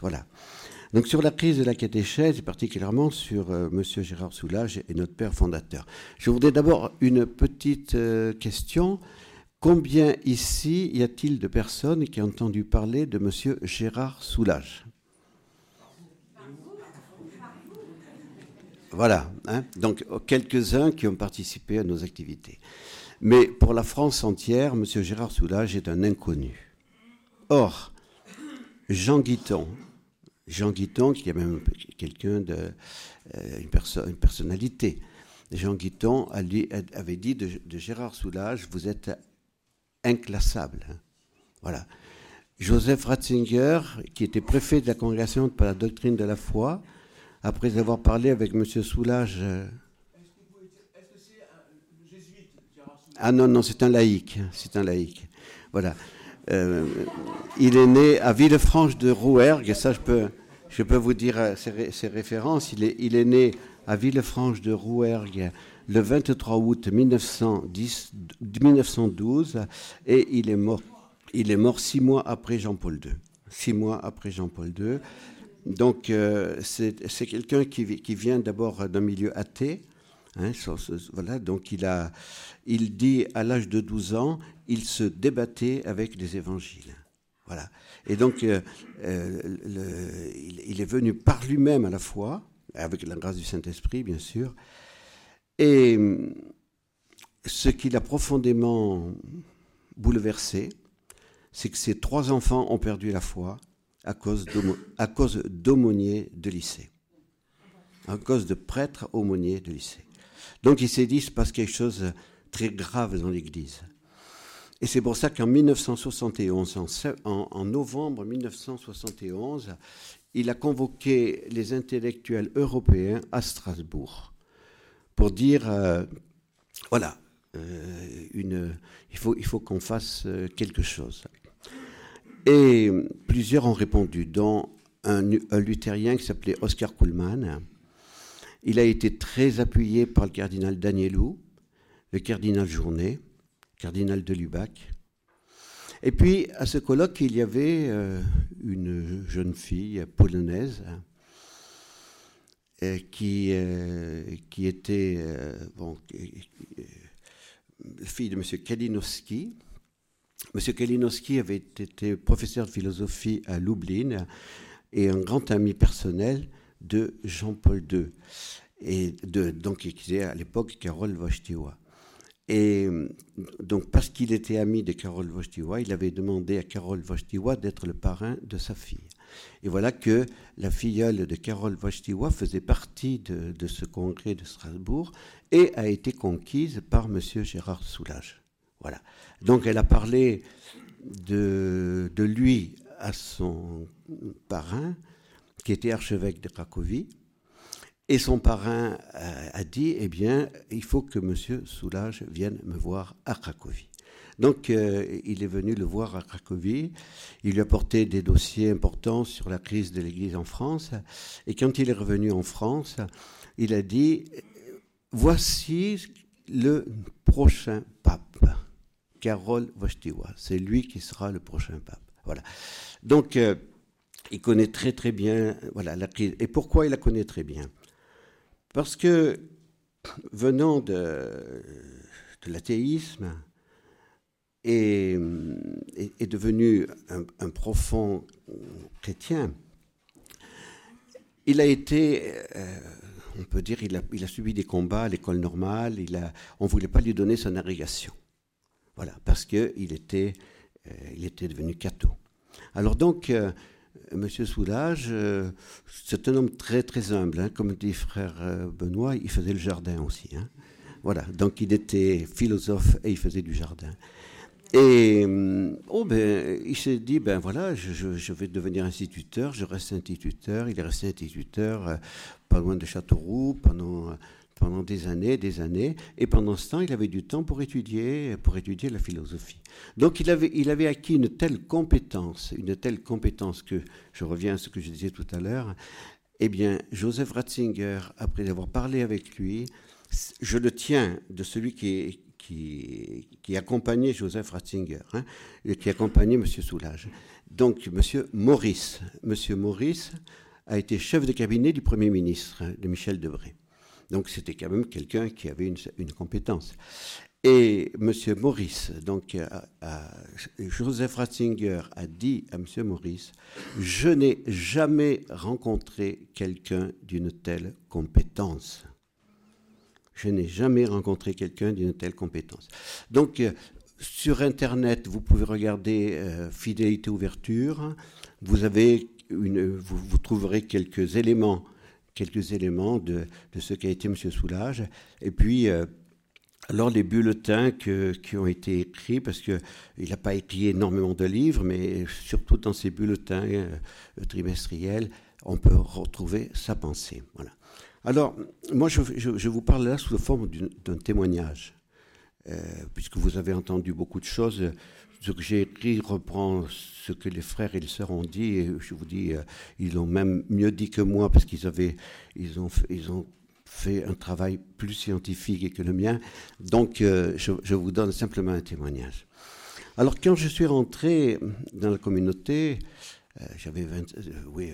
Voilà. Donc sur la crise de la catéchèse, et particulièrement sur M. Monsieur Gérard Soulage et notre père fondateur. Je voudrais d'abord une petite question. Combien ici y a-t-il de personnes qui ont entendu parler de M. Gérard Soulage Voilà, hein. donc quelques-uns qui ont participé à nos activités. Mais pour la France entière, M. Gérard Soulage est un inconnu. Or, Jean Guiton, Jean Guiton, qui est même quelqu'un de euh, une, personnalité, Jean Guiton avait dit de, Gérard Soulage, vous êtes inclassable. Hein. Voilà. Joseph Ratzinger, qui était préfet de la congrégation pour la doctrine de la foi, après avoir parlé avec M. Soulage. Euh, ah non, non, c'est un laïc. C'est un laïc. Voilà. Euh, il est né à Villefranche de Rouergue, ça je peux, je peux vous dire euh, ses, références. Il est, il est né à Villefranche de Rouergue le 23 août 1910, 1912 et il est mort. Il est mort six mois après Jean-Paul II. Six mois après Jean-Paul II. Donc euh, c'est quelqu'un qui, qui, vient d'abord d'un milieu athée. Hein, voilà, donc il, a, il dit à l'âge de 12 ans, il se débattait avec les évangiles. Voilà. Et donc, euh, euh, il, est venu par lui-même à la foi, avec la grâce du Saint-Esprit, bien sûr, et ce qui l'a profondément bouleversé, c'est que ses trois enfants ont perdu la foi à cause d'aumôniers de lycée, à cause de prêtres aumôniers de lycée. Donc il s'est dit, il se passe quelque chose de très grave dans l'Église. Et c'est pour ça qu'en 1971, en, novembre 1971, il a convoqué les intellectuels européens à Strasbourg pour dire, euh, voilà, euh, une, il faut, il faut qu'on fasse euh, quelque chose. Et plusieurs ont répondu, dont un, un luthérien qui s'appelait Oscar Kuhlmann. Il a été très appuyé par le cardinal Danielou, le cardinal Journet, cardinal de Lubac. Et puis, à ce colloque, il y avait une jeune fille polonaise euh, qui, euh, qui était euh, fille de M. Kalinowski. M. Kalinowski avait été professeur de philosophie à Lublin et un grand ami personnel de Jean-Paul II, et de, donc qui était à l'époque Karol Wojtyła. Et donc, parce qu'il était ami de Karol Wojtyła, il avait demandé à Karol Wojtyła d'être le parrain de sa fille. Et voilà que la filleule de Carole Wojtyła faisait partie de, ce congrès de Strasbourg et a été conquise par M. Gérard Soulage. Voilà. Donc elle a parlé de, lui à son parrain, qui était archevêque de Cracovie. Et son parrain a, a dit, eh bien, il faut que M. Soulage vienne me voir à Cracovie. Donc, euh, il est venu le voir à Cracovie. Il lui a porté des dossiers importants sur la crise de l'Église en France. Et quand il est revenu en France, il a dit Voici le prochain pape, Karol Wojtyła. C'est lui qui sera le prochain pape. Voilà. Donc, euh, il connaît très très bien voilà, la crise. Et pourquoi il la connaît très bien? Parce que venant de, de l'athéisme, est, est, devenu un, profond chrétien, il a été, euh, on peut dire, il a, il a, subi des combats à l'école normale, il a, on ne voulait pas lui donner son agrégation. Voilà, parce qu'il était, euh, il était devenu catho. Alors donc, euh, Monsieur Soulage, c'est un homme très très humble, hein, comme dit frère Benoît, il faisait le jardin aussi. Hein. Voilà, donc il était philosophe et il faisait du jardin. Et oh ben, il s'est dit, ben voilà, je, vais devenir instituteur, je reste instituteur. Il est resté instituteur euh, pas loin de Châteauroux pendant, pendant des années, des années. Et pendant ce temps, il avait du temps pour étudier, pour étudier la philosophie. Donc il avait, il avait acquis une telle compétence, une telle compétence que, je reviens à ce que je disais tout à l'heure, eh bien, Joseph Ratzinger, après avoir parlé avec lui, je le tiens de celui qui qui, accompagnait Joseph Ratzinger, hein, qui accompagnait M. Soulage. Donc, M. Maurice. M. Maurice a été chef de cabinet du Premier ministre, de Michel Debré. Donc, c'était quand même quelqu'un qui avait une, compétence. Et M. Maurice, donc Joseph Ratzinger a dit à M. Maurice, je n'ai jamais rencontré quelqu'un d'une telle compétence. Je n'ai jamais rencontré quelqu'un d'une telle compétence. Donc, euh, sur Internet, vous pouvez regarder euh, Fidélité Ouverture. Vous, avez vous, trouverez quelques éléments, quelques éléments de, de ce qu'a été M. Soulage. Et puis, euh, alors les bulletins qui ont été écrits, parce qu'il n'a pas écrit énormément de livres, mais surtout dans ces bulletins trimestriels, on peut retrouver sa pensée. Voilà. Alors, moi, je, vous parle là sous la forme d'un témoignage, euh, puisque vous avez entendu beaucoup de choses. Ce que j'ai écrit reprend ce que les frères et les sœurs ont dit, je vous dis, euh, ils l'ont même mieux dit que moi, parce qu'ils avaient, ils ont, ils ont fait un travail plus scientifique que le mien. Donc, euh, je, vous donne simplement un témoignage. Alors, quand je suis rentré dans la communauté, j'avais oui,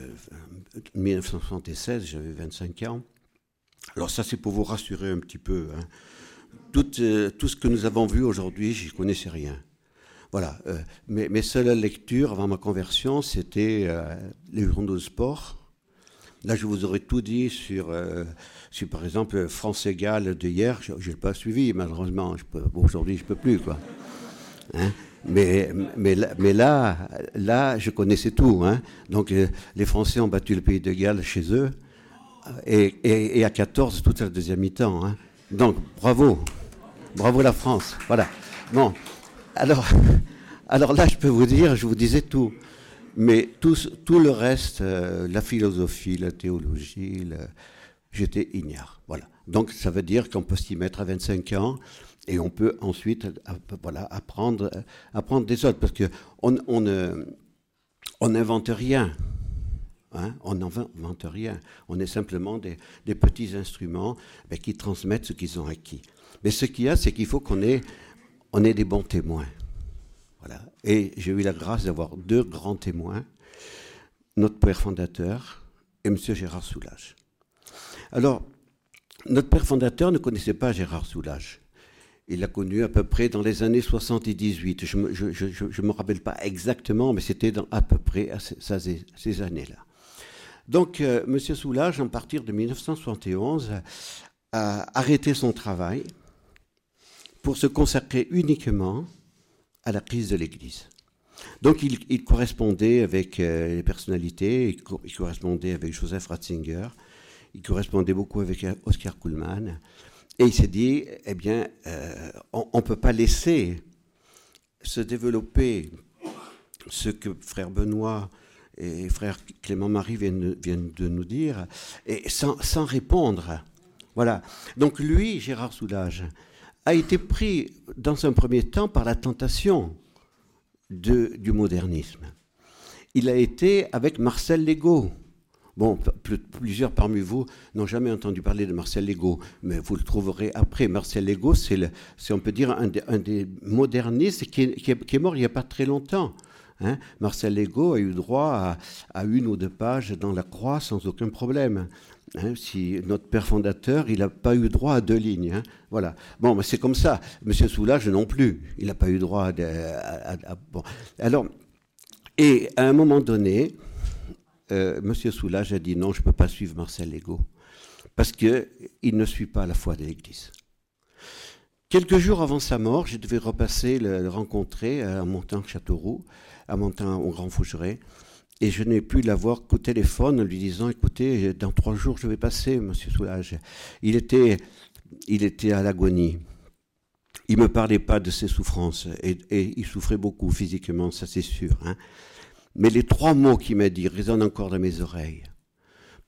1976, j'avais 25 ans. Alors ça, c'est pour vous rassurer un petit peu. Hein. Euh, tout, ce que nous avons vu aujourd'hui, j'y connaissais rien. Voilà. Euh, mes, seules lectures avant ma conversion, c'était euh, les journaux de sport. Là, je vous aurais tout dit sur, sur par exemple, France Égale de hier. Je n'ai pas suivi, malheureusement. Aujourd'hui, je ne peux plus. Quoi. Hein? mais, mais, mais, là, là, je connaissais tout. Hein. Donc, les Français ont battu le pays de Galles chez eux et, à 14 toute la deuxième mi-temps. Hein. Donc, bravo. Bravo la France. Voilà. Bon, alors, alors là, je peux vous dire, je vous disais tout. Mais tout, le reste, euh, la philosophie, la théologie, j'étais ignare. Voilà. Donc, ça veut dire qu'on peut s'y mettre à 25 ans et on peut ensuite voilà, apprendre, apprendre des autres. Parce qu'on on n'invente rien. Hein, on n'invente rien. On est simplement des, petits instruments qui transmettent ce qu'ils ont acquis. Mais ce qu'il y a, c'est qu'il faut qu'on ait, on ait des bons témoins. Voilà. Et j'ai eu la grâce d'avoir deux grands témoins, notre père fondateur et M. Gérard Soulage. Alors, notre père fondateur ne connaissait pas Gérard Soulage. Il l'a connu à peu près dans les années 78. Je ne me, rappelle pas exactement, mais c'était à peu près à ces années-là. Donc, euh, M. Soulage, à partir de 1971, a arrêté son travail pour se consacrer uniquement à la crise de l'Église. Donc, il, correspondait avec euh, les personnalités, il, correspondait avec Joseph Ratzinger, il correspondait beaucoup avec euh, Oscar Kuhlmann, et il s'est dit, eh bien, on ne peut pas laisser se développer ce que frère Benoît et frère Clément-Marie viennent, de nous dire, et sans, répondre. Voilà. Donc lui, Gérard Soulage, a été pris dans un premier temps par la tentation du modernisme. Il a été avec Marcel Legault. Bon, plusieurs parmi vous n'ont jamais entendu parler de Marcel Legault, mais vous le trouverez après. Marcel Legault, c'est, on peut dire, un des, modernistes qui qui est, mort il n'y a pas très longtemps. Hein. Marcel Legault a eu droit à, une ou deux pages dans la croix sans aucun problème. Hein. si notre père fondateur, il n'a pas eu droit à deux lignes. Hein. voilà. Bon, mais c'est comme ça. Monsieur Soulage non plus. Il n'a pas eu droit à, bon. Alors, et à un moment donné, euh, Monsieur Soulage a dit non, je ne peux pas suivre Marcel Legault parce qu'il ne suit pas la foi de l'Église. Quelques jours avant sa mort, je devais repasser le, rencontrer à montant Châteauroux à Montant au Grand Fougeray. Et je n'ai pu l'avoir qu'au téléphone lui disant Écoutez, dans trois jours, je vais passer, monsieur Soulage. Il était, il était à l'agonie. Il ne me parlait pas de ses souffrances et, il souffrait beaucoup physiquement, ça c'est sûr. Hein. Mais les trois mots qu'il m'a dit résonnent encore dans mes oreilles.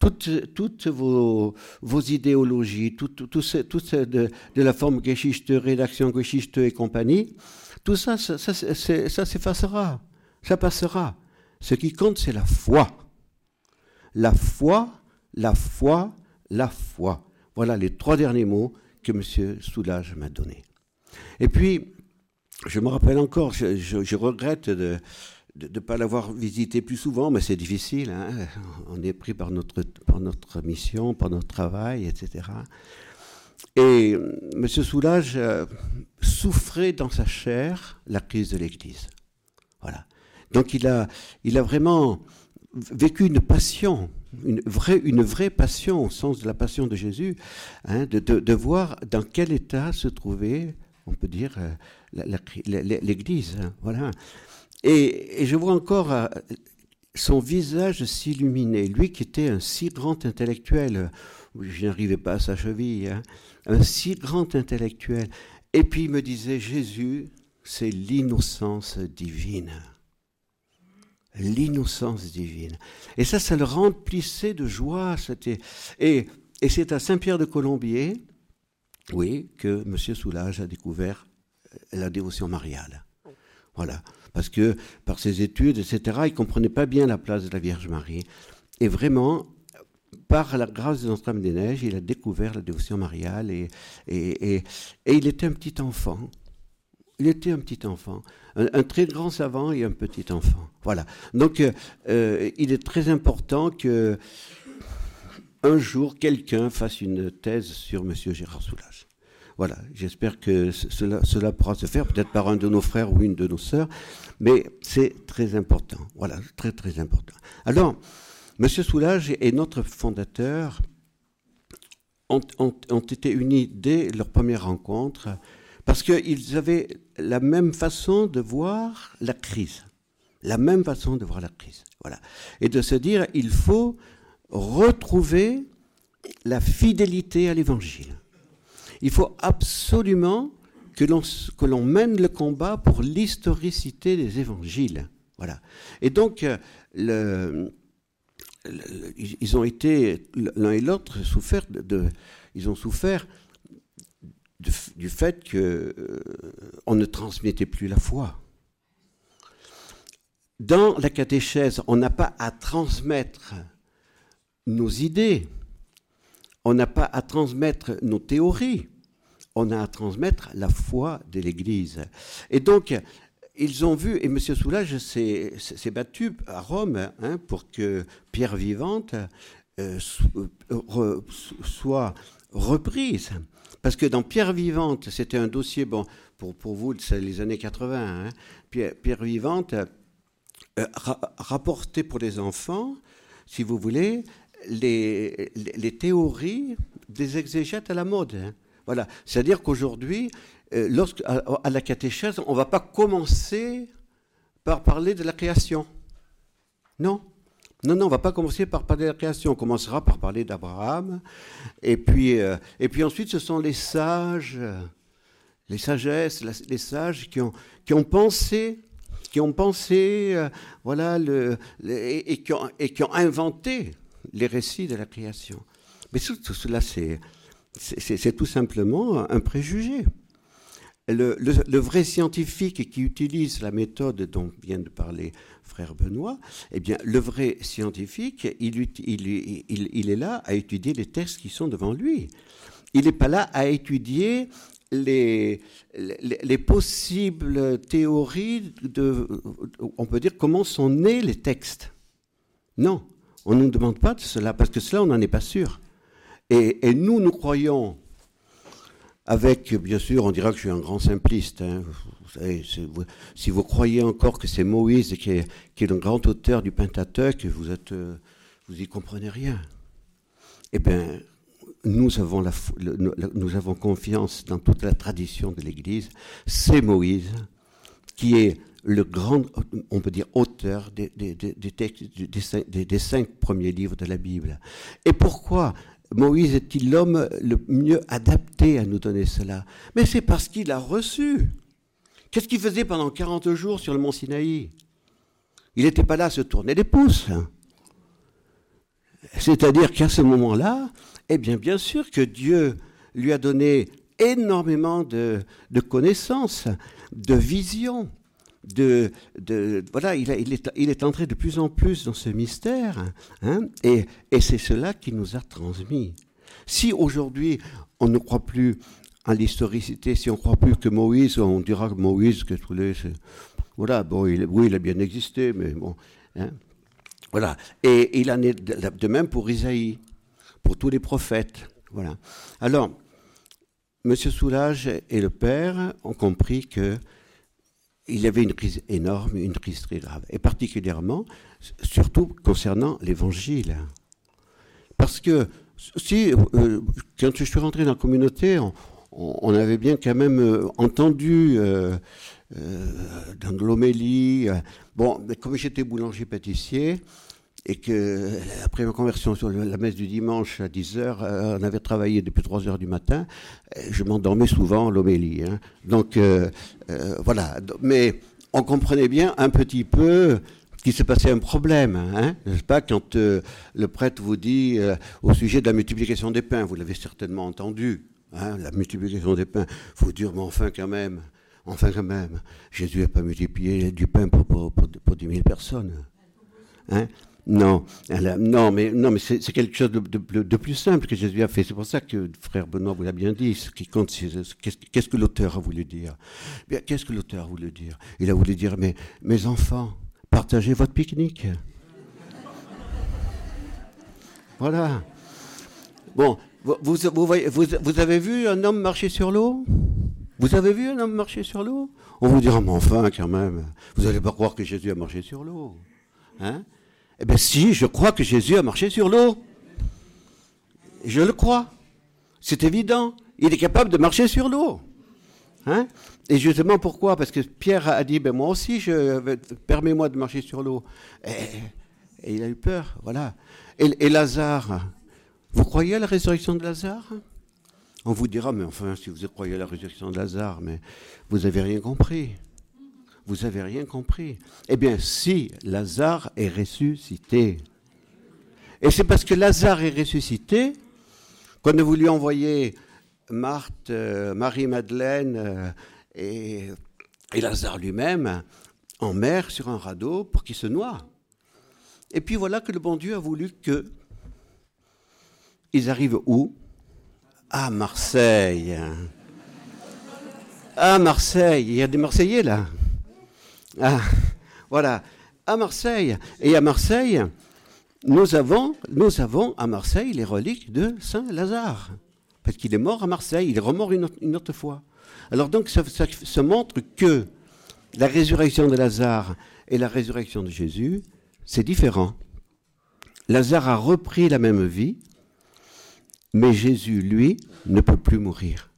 Toutes, vos, idéologies, tout, tout, ce, de, la forme Geschichte, rédaction Geschichte et compagnie, tout ça, ça s'effacera ça passera. Ce qui compte, c'est la foi. La foi, la foi, la foi. Voilà les trois derniers mots que M. Soulage m'a donnés. Et puis, je me rappelle encore, je, regrette de ne pas l'avoir visité plus souvent, mais c'est difficile. Hein. On est pris par notre, par notre mission, par notre travail, etc. Et M. Soulage euh, souffrait dans sa chair la crise de l'Église. Voilà. Donc il a, il a vraiment vécu une passion, une vraie, une vraie passion au sens de la passion de Jésus, hein, de, voir dans quel état se trouvait, on peut dire, euh, l'Église. Hein, voilà. Et, je vois encore euh, son visage s'illuminer, lui qui était un si grand intellectuel, je n'arrivais pas à sa cheville, hein, un si grand intellectuel. Et puis il me disait, Jésus, c'est l'innocence divine l'innocence divine. Et ça, ça le remplissait de joie. Et, et c'est à Saint-Pierre de Colombier, oui, que M. Soulage a découvert euh, la dévotion mariale. Voilà. Parce que par ses études, etc., il comprenait pas bien la place de la Vierge Marie. Et vraiment, par la grâce de Notre-Dame des Neiges, il a découvert la dévotion mariale et, et, et il était un petit enfant. Il était un petit enfant, un, très grand savant et un petit enfant. Voilà. Donc, euh, euh, il est très important que un jour quelqu'un fasse une thèse sur M. Gérard Soulages. Voilà. J'espère que cela, pourra se faire, peut-être par un de nos frères ou une de nos sœurs, mais c'est très important. Voilà, très très important. Alors, M. Soulage et notre fondateur ont été unis dès leur première rencontre parce qu'ils avaient la même façon de voir la crise. La même façon de voir la crise. Voilà. Et de se dire, il faut retrouver la fidélité à l'évangile. Il faut absolument que l'on, mène le combat pour l'historicité des évangiles. Voilà. Et donc, le, ils ont été, l'un et l'autre, souffert de, ils ont souffert du fait qu'on euh, ne transmettait plus la foi. Dans la catéchèse, on n'a pas à transmettre nos idées, on n'a pas à transmettre nos théories, on a à transmettre la foi de l'Église. Et donc, ils ont vu, et M. Soulage s'est battu à Rome hein, pour que Pierre Vivante euh, euh, soit reprise. Parce que dans Pierre Vivante, c'était un dossier, bon, pour, pour vous, c'est les années 80, hein, Pierre, Vivante euh, rapportait pour les enfants, si vous voulez, les, les, théories des exégètes à la mode. Hein. Voilà. C'est-à-dire qu'aujourd'hui, euh, lorsque, à, la catéchèse, on ne va pas commencer par parler de la création. Non? Non, non, on va pas commencer par parler de la création. On commencera par parler d'Abraham. Et puis, euh, et puis ensuite, ce sont les sages, les sagesses, les sages qui ont, qui ont pensé, qui ont pensé, euh, voilà, et, qui ont, inventé les récits de la création. Mais tout, cela, c'est, tout simplement un préjugé. Le, le, vrai scientifique qui utilise la méthode dont vient de parler frère Benoît, eh bien, le vrai scientifique, il, est là à étudier les textes qui sont devant lui. Il n'est pas là à étudier les, les, possibles théories de, on peut dire, comment sont nés les textes. Non, on ne nous demande pas de cela, parce que cela, on n'en est pas sûr. Et, nous, nous croyons, avec, bien sûr, on dira que je suis un grand simpliste, hein, si vous croyez encore que c'est Moïse qui est, le grand auteur du Pentateuque, vous êtes, euh, y comprenez rien. Eh bien, nous avons, confiance dans toute la tradition de l'Église. C'est Moïse qui est le grand, on peut dire, auteur des cinq premiers livres de la Bible. Et pourquoi Moïse est-il l'homme le mieux adapté à nous donner cela? Mais c'est parce qu'il a reçu. Qu'est-ce qu'il faisait pendant 40 jours sur le mont Sinaï? Il n'était pas là à se tourner les pouces. C'est-à-dire qu'à ce moment-là, eh bien, bien sûr que Dieu lui a donné énormément de, connaissances, de visions, de, voilà, il, est, entré de plus en plus dans ce mystère, hein, et, c'est cela qui nous a transmis. Si aujourd'hui on ne croit plus à l'historicité. Si on croit plus que Moïse, on dira que Moïse, que tous les, voilà, bon, oui, il a bien existé, mais bon, hein. voilà. Et il en est de même pour Isaïe, pour tous les prophètes, voilà. Alors, Monsieur Soulage et le père ont compris que il y avait une crise énorme, une crise très grave, et particulièrement, surtout concernant l'Évangile, parce que si, euh, quand je suis rentré dans la communauté, on, avait bien quand même euh, entendu euh, dans l'homélie. bon, comme j'étais boulanger-pâtissier, et que après ma conversion sur la messe du dimanche à 10h, on avait travaillé depuis 3h du matin, je m'endormais souvent l'homélie. Hein. Donc voilà, mais on comprenait bien un petit peu qu'il se passait un problème, hein, n'est-ce pas, quand euh, le prêtre vous dit euh, au sujet de la multiplication des pains, vous l'avez certainement entendu, hein, la multiplication des pains, faut dire, mais enfin quand même, enfin quand même, Jésus n'a pas multiplié du pain pour, pour, pour, 10 000 personnes. Hein non, non, mais, non, mais c'est quelque chose de, plus simple que Jésus a fait. C'est pour ça que frère Benoît vous l'a bien dit. Ce qui compte, qu'est-ce que l'auteur a voulu dire qu'est-ce que l'auteur a voulu dire? Il a voulu dire, mais mes enfants, partagez votre pique-nique. Voilà. Bon, vous, vous, avez vu un homme marcher sur l'eau? Vous avez vu un homme marcher sur l'eau? On vous dira, mais enfin, quand même, vous n'allez pas croire que Jésus a marché sur l'eau. Hein? Eh bien, si, je crois que Jésus a marché sur l'eau. Je le crois. C'est évident. Il est capable de marcher sur l'eau. Hein? Et justement, pourquoi? Parce que Pierre a dit, ben moi aussi, je, permets-moi de marcher sur l'eau. Et, il a eu peur, voilà. Et, Lazare, vous croyez à la résurrection de Lazare? On vous dira, mais enfin, si vous croyez à la résurrection de Lazare, mais vous n'avez rien compris. Vous n'avez rien compris. Eh bien, si Lazare est ressuscité, et c'est parce que Lazare est ressuscité qu'on a voulu envoyer Marthe, euh, Marie-Madeleine euh, et, Lazare lui-même en mer sur un radeau pour qu'il se noie. Et puis voilà que le bon Dieu a voulu que ils arrivent où? À Marseille. À Marseille. Il y a des Marseillais là. Ah, voilà. À Marseille. Et à Marseille, nous avons, nous avons à Marseille les reliques de Saint Lazare. Parce qu'il est mort à Marseille, il est remort une autre, fois. Alors donc ça, ça, montre que la résurrection de Lazare et la résurrection de Jésus, c'est différent. Lazare a repris la même vie, mais Jésus, lui, ne peut plus mourir.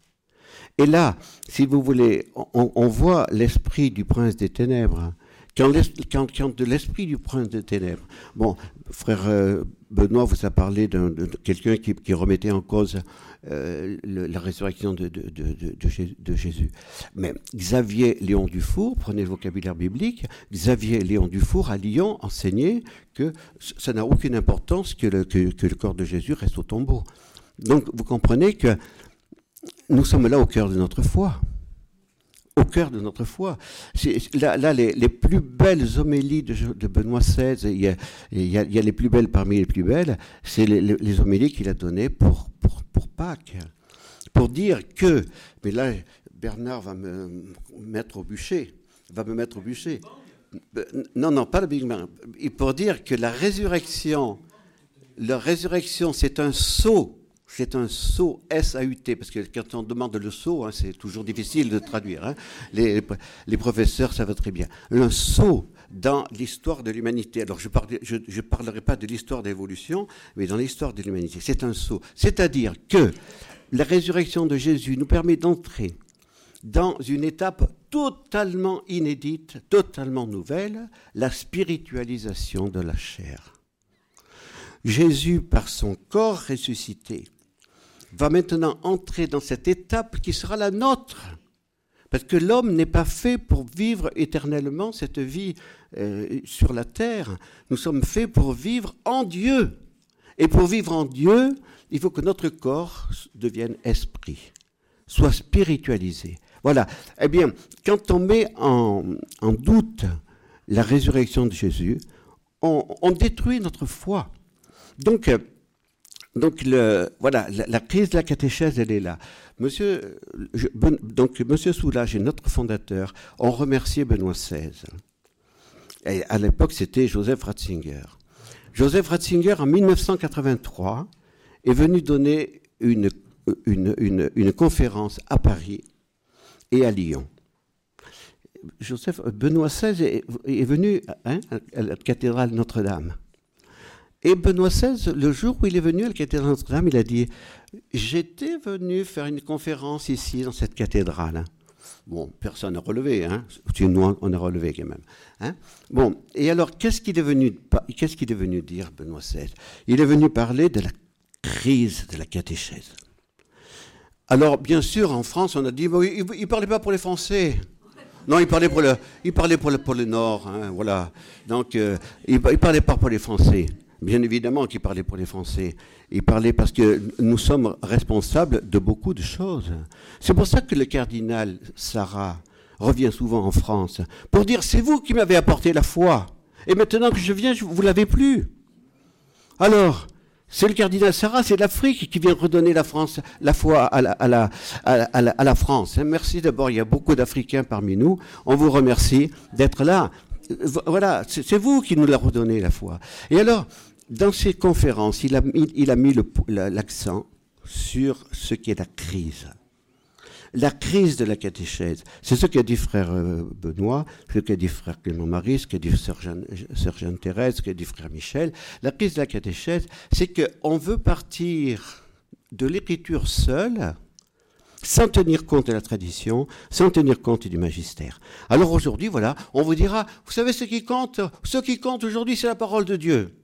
Et là, si vous voulez, on, voit l'esprit du prince des ténèbres. Quand, quand, de l'esprit du prince des ténèbres, bon, frère euh, Benoît vous a parlé de, quelqu'un qui, remettait en cause euh, la résurrection de, Jésus. Mais Xavier Léon Dufour, prenez le vocabulaire biblique, Xavier Léon Dufour à Lyon enseignait que ça n'a aucune importance que le corps de Jésus reste au tombeau. Donc vous comprenez que nous sommes là au cœur de notre foi au cœur de notre foi. Là, les, plus belles homélies de, Benoît XVI, il y, a, les plus belles parmi les plus belles, c'est les, homélies qu'il a données pour, Pâques. Pour dire que, mais là, Bernard va me mettre au bûcher, va me mettre au bûcher. Non, non, pas le Big Bang. Pour dire que la résurrection, la résurrection, c'est un saut c'est un saut S-A-U-T, parce que quand on demande le saut, hein, c'est toujours difficile de traduire. Hein. Les, professeurs savent très bien. Un saut dans l'histoire de l'humanité. Alors je ne parlerai pas de l'histoire d'évolution, mais dans l'histoire de l'humanité. C'est un saut. C'est-à-dire que la résurrection de Jésus nous permet d'entrer dans une étape totalement inédite, totalement nouvelle, la spiritualisation de la chair. Jésus, par son corps ressuscité, va maintenant entrer dans cette étape qui sera la nôtre. Parce que l'homme n'est pas fait pour vivre éternellement cette vie euh, sur la terre. Nous sommes faits pour vivre en Dieu. Et pour vivre en Dieu, il faut que notre corps devienne esprit, soit spiritualisé. Voilà. Eh bien, quand on met en, doute la résurrection de Jésus, on, on détruit notre foi. Donc, donc le, voilà, la, crise de la catéchèse, elle est là. Monsieur, donc Monsieur Soulage et notre fondateur ont remercié Benoît XVI. Et à l'époque, c'était Joseph Ratzinger. Joseph Ratzinger, en 1983, est venu donner une, une, conférence à Paris et à Lyon. Joseph, Benoît XVI est, venu hein, à la cathédrale Notre-Dame. Et Benoît XVI, le jour où il est venu à la cathédrale Notre-Dame, il a dit J'étais venu faire une conférence ici, dans cette cathédrale. Bon, personne n'a relevé, hein. Nous, on a relevé quand même. Hein. Bon, et alors, qu'est-ce qu'il est, venu, qu'est-ce qu'il est venu dire, Benoît XVI? Il est venu parler de la crise de la catéchèse. Alors, bien sûr, en France, on a dit il ne parlait pas pour les Français. Non, il parlait pour le, il parlait pour le, pour le Nord, hein, voilà. Donc, euh, il ne parlait pas pour les Français. Bien évidemment qu'il parlait pour les Français. Il parlait parce que nous sommes responsables de beaucoup de choses. C'est pour ça que le cardinal Sarah revient souvent en France pour dire c'est vous qui m'avez apporté la foi. Et maintenant que je viens, vous l'avez plus. Alors, c'est le cardinal Sarah, c'est l'Afrique qui vient redonner la France, la foi à la, France. Merci d'abord, il y a beaucoup d'Africains parmi nous. On vous remercie d'être là. Voilà, c'est vous qui nous l'a redonné la foi. Et alors, dans ses conférences, il a mis, l'accent sur ce qui est la crise. La crise de la catéchèse. C'est ce qu'a dit frère euh, Benoît, ce qu'a dit frère Clément Marie, ce qu'a dit sœur Jeanne, Thérèse, ce qu'a dit frère Michel. La crise de la catéchèse, c'est qu'on veut partir de l'écriture seule, sans tenir compte de la tradition, sans tenir compte du magistère. Alors aujourd'hui, voilà, on vous dira, vous savez ce qui compte? Ce qui compte aujourd'hui, c'est la parole de Dieu.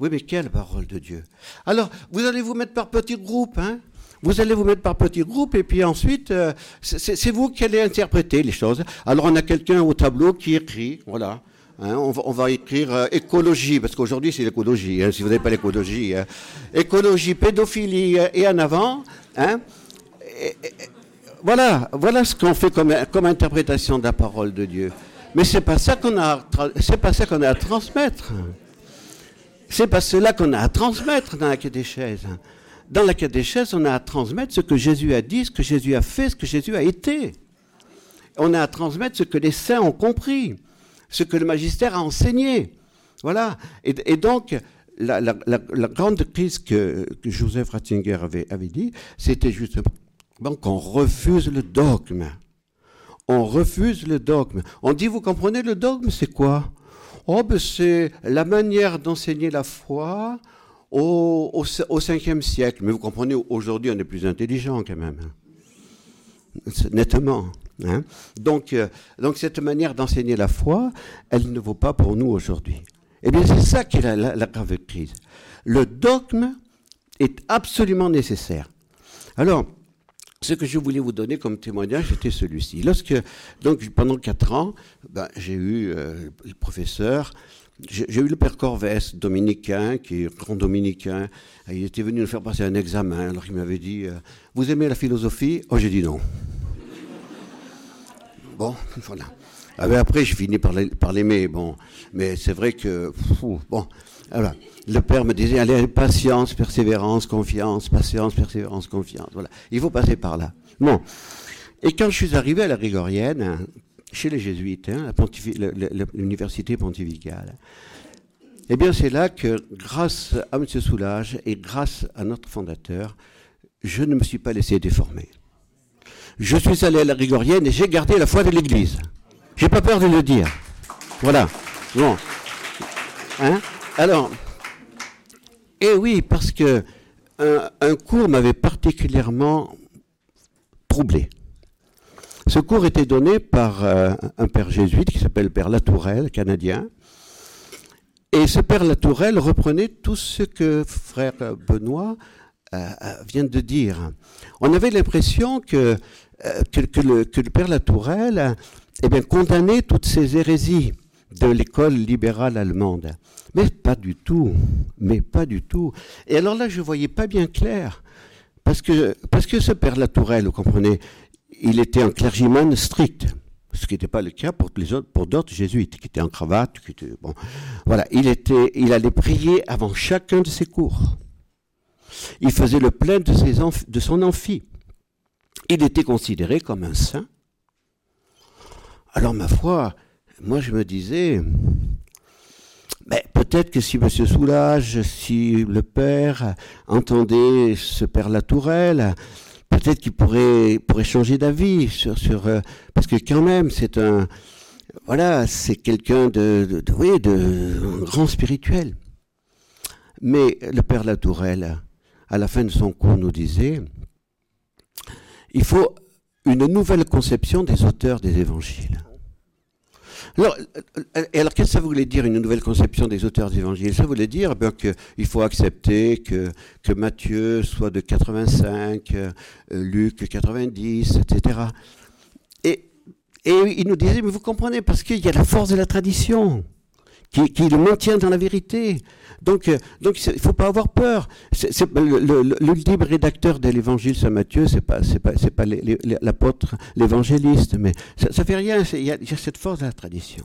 Oui, mais quelle parole de Dieu Alors, vous allez vous mettre par petits groupes, hein vous allez vous mettre par petits groupes et puis ensuite, euh, c'est vous qui allez interpréter les choses. Alors on a quelqu'un au tableau qui écrit, voilà. Hein, on, va, écrire euh, écologie, parce qu'aujourd'hui c'est l'écologie, hein, si vous n'avez pas l'écologie. Hein. Écologie, pédophilie euh, et en avant. Hein, voilà, voilà ce qu'on fait comme, comme interprétation de la parole de Dieu. Mais c'est pas ça qu'on a, c'est pas ça qu'on a à transmettre. C'est pas cela qu'on a à transmettre dans la catéchèse. Dans la catéchèse, on a à transmettre ce que Jésus a dit, ce que Jésus a fait, ce que Jésus a été. On a à transmettre ce que les saints ont compris, ce que le magistère a enseigné. Voilà. Et, donc, la, grande crise que, Joseph Ratzinger avait, avait dit, c'était justement qu'on refuse le dogme. On refuse le dogme. On dit, vous comprenez, le dogme, c'est quoi? Oh, ben c'est la manière d'enseigner la foi au, au, au 5e siècle. Mais vous comprenez, aujourd'hui, on est plus intelligent quand même. Nettement. Hein. donc, euh, donc, cette manière d'enseigner la foi, elle ne vaut pas pour nous aujourd'hui. Eh bien, c'est ça qui est la, la grave crise. Le dogme est absolument nécessaire. Alors, ce que je voulais vous donner comme témoignage, c'était celui-ci. Lorsque, donc, pendant quatre ans, ben, j'ai eu euh, le professeur, j'ai eu le père Corvès, dominicain, qui est grand dominicain. Il était venu nous faire passer un examen. Alors il m'avait dit euh, Vous aimez la philosophie? Oh, j'ai dit non. bon, voilà. Ah ben, après, j'ai fini par l'aimer. Bon, mais c'est vrai que. bon, le Père me disait, allez, patience, persévérance, confiance, patience, persévérance, confiance. Voilà. Il faut passer par là. Bon. Et quand je suis arrivé à la Grégorienne, chez les Jésuites, hein, l'université pontificale, eh bien, c'est là que, grâce à M. Soulage et grâce à notre fondateur, je ne me suis pas laissé déformer. Je suis allé à la Grégorienne et j'ai gardé la foi de l'Église. J'ai pas peur de le dire. Voilà. Bon. Hein? Alors, eh oui, parce que un, cours m'avait particulièrement troublé. Ce cours était donné par euh, un père jésuite qui s'appelle Père Latourelle, canadien. Et ce père Latourelle reprenait tout ce que frère Benoît euh, euh, vient de dire. On avait l'impression que, le, père Latourelle eh bien, condamnait toutes ces hérésies de l'école libérale allemande. Mais pas du tout. Mais pas du tout. Et alors là, je ne voyais pas bien clair. Parce que, parce que ce père Latourelle, vous comprenez, il était un clergyman strict. Ce qui n'était pas le cas pour d'autres jésuites, qui étaient en cravate, bon. Voilà. Il était, il allait prier avant chacun de ses cours. Il faisait le plein de, de son amphi. Il était considéré comme un saint. Alors, ma foi, moi je me disais, peut-être que si M. Soulage, si le père entendait ce père Latourelle, peut-être qu'il pourrait, pourrait changer d'avis sur, euh, parce que quand même c'est un, voilà, c'est quelqu'un de, oui, de grand spirituel. Mais le père Latourelle, à la fin de son cours, nous disait, il faut une nouvelle conception des auteurs des évangiles. Alors, euh, alors qu'est-ce que ça voulait dire une nouvelle conception des auteurs d'évangile Ça voulait dire ben, qu'il faut accepter que, que Matthieu soit de 85, euh, Luc 90, etc. Et, et il nous disait, mais vous comprenez, parce qu'il y a la force de la tradition qui, qui le maintient dans la vérité. Donc, euh, donc il faut pas avoir peur. L'ultime rédacteur de l'Évangile Saint Matthieu, c'est pas, c'est pas, c'est pas l'apôtre, l'évangéliste, mais ça, ça fait rien. Il y, a, y a cette force de la tradition.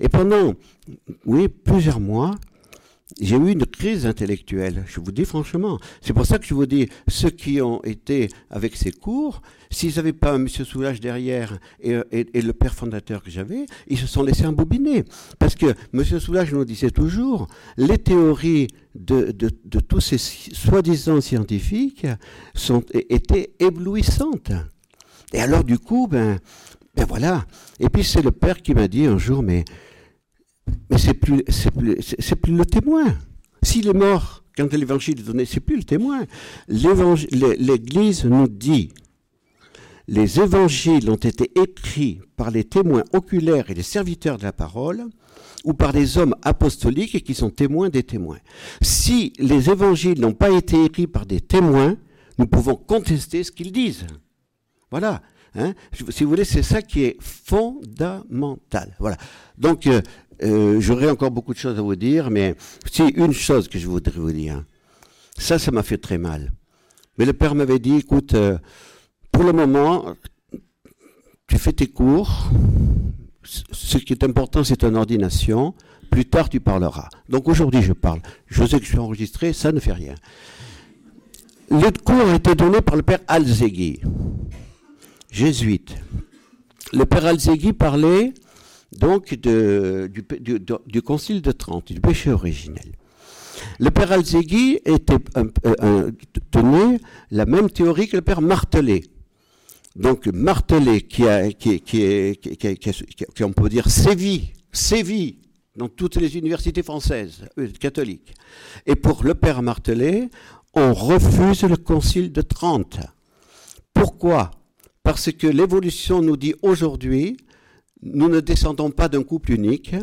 Et pendant, oui, plusieurs mois, j'ai eu une crise intellectuelle, je vous dis franchement. C'est pour ça que je vous dis, ceux qui ont été avec ces cours, s'ils n'avaient pas M. Soulage derrière et, le père fondateur que j'avais, ils se sont laissés embobiner. Parce que M. Soulage nous disait toujours, les théories de, de, de tous ces soi-disant scientifiques sont, étaient éblouissantes. Et alors du coup, ben, ben voilà. Et puis c'est le père qui m'a dit un jour, mais mais c'est plus, c'est plus, plus le témoin. S'il est mort quand l'évangile est donné, c'est plus le témoin. L'Église nous dit les évangiles ont été écrits par les témoins oculaires et les serviteurs de la parole, ou par des hommes apostoliques qui sont témoins des témoins. Si les évangiles n'ont pas été écrits par des témoins, nous pouvons contester ce qu'ils disent. Voilà. Hein si vous voulez, c'est ça qui est fondamental. Voilà. Donc, euh, euh, j'aurais encore beaucoup de choses à vous dire, mais si une chose que je voudrais vous dire, ça, ça m'a fait très mal. Mais le père m'avait dit, écoute, euh, pour le moment, tu fais tes cours, ce qui est important, c'est ton ordination, plus tard tu parleras. Donc aujourd'hui, je parle. Je sais que je suis enregistré, ça ne fait rien. Le cours a été donné par le père Alzegui, jésuite. Le père Alzegui parlait donc du, Concile de Trente, du péché originel. Le père Alzegui était, tenait la même théorie que le père Martelet. Donc Martelet, qui, a, on peut dire sévit, sévit dans toutes les universités françaises euh, catholiques. Et pour le père Martelet, on refuse le Concile de Trente. Pourquoi? Parce que l'évolution nous dit aujourd'hui nous ne descendons pas d'un couple unique,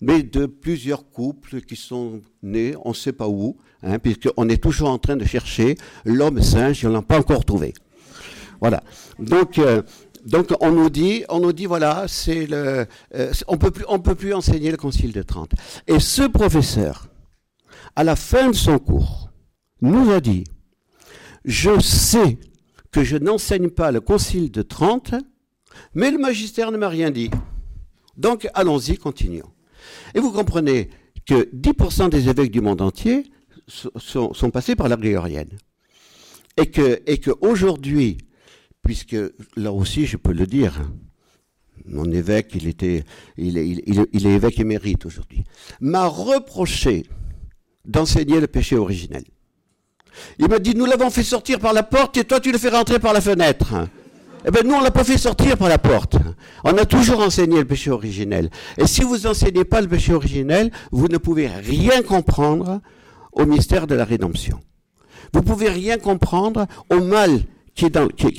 mais de plusieurs couples qui sont nés, on ne sait pas où, hein, puisqu'on est toujours en train de chercher l'homme singe on l'a pas encore trouvé. Voilà. Donc, euh, donc on nous dit, on nous dit voilà, c'est le, euh, on peut plus, on peut plus enseigner le Concile de Trente. Et ce professeur, à la fin de son cours, nous a dit, je sais que je n'enseigne pas le Concile de Trente, mais le magistère ne m'a rien dit. Donc allons-y, continuons. Et vous comprenez que 10% des évêques du monde entier sont, passés par la grégorienne. Et que, et que aujourd'hui, puisque là aussi je peux le dire, mon évêque, il était, il est, évêque émérite aujourd'hui, m'a reproché d'enseigner le péché originel. Il m'a dit, nous l'avons fait sortir par la porte et toi tu le fais rentrer par la fenêtre. Eh bien, nous, on l'a pas fait sortir par la porte. On a toujours enseigné le péché originel. Et si vous enseignez pas le péché originel, vous ne pouvez rien comprendre au mystère de la rédemption. Vous pouvez rien comprendre au mal qui est dans, qui,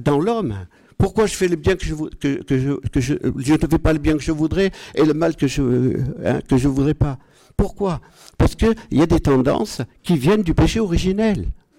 dans, l'homme. Pourquoi je fais le bien que je, que, que je, que je, je ne fais pas le bien que je voudrais et le mal que je, hein, que je voudrais pas? Pourquoi? Parce qu'il y a des tendances qui viennent du péché originel.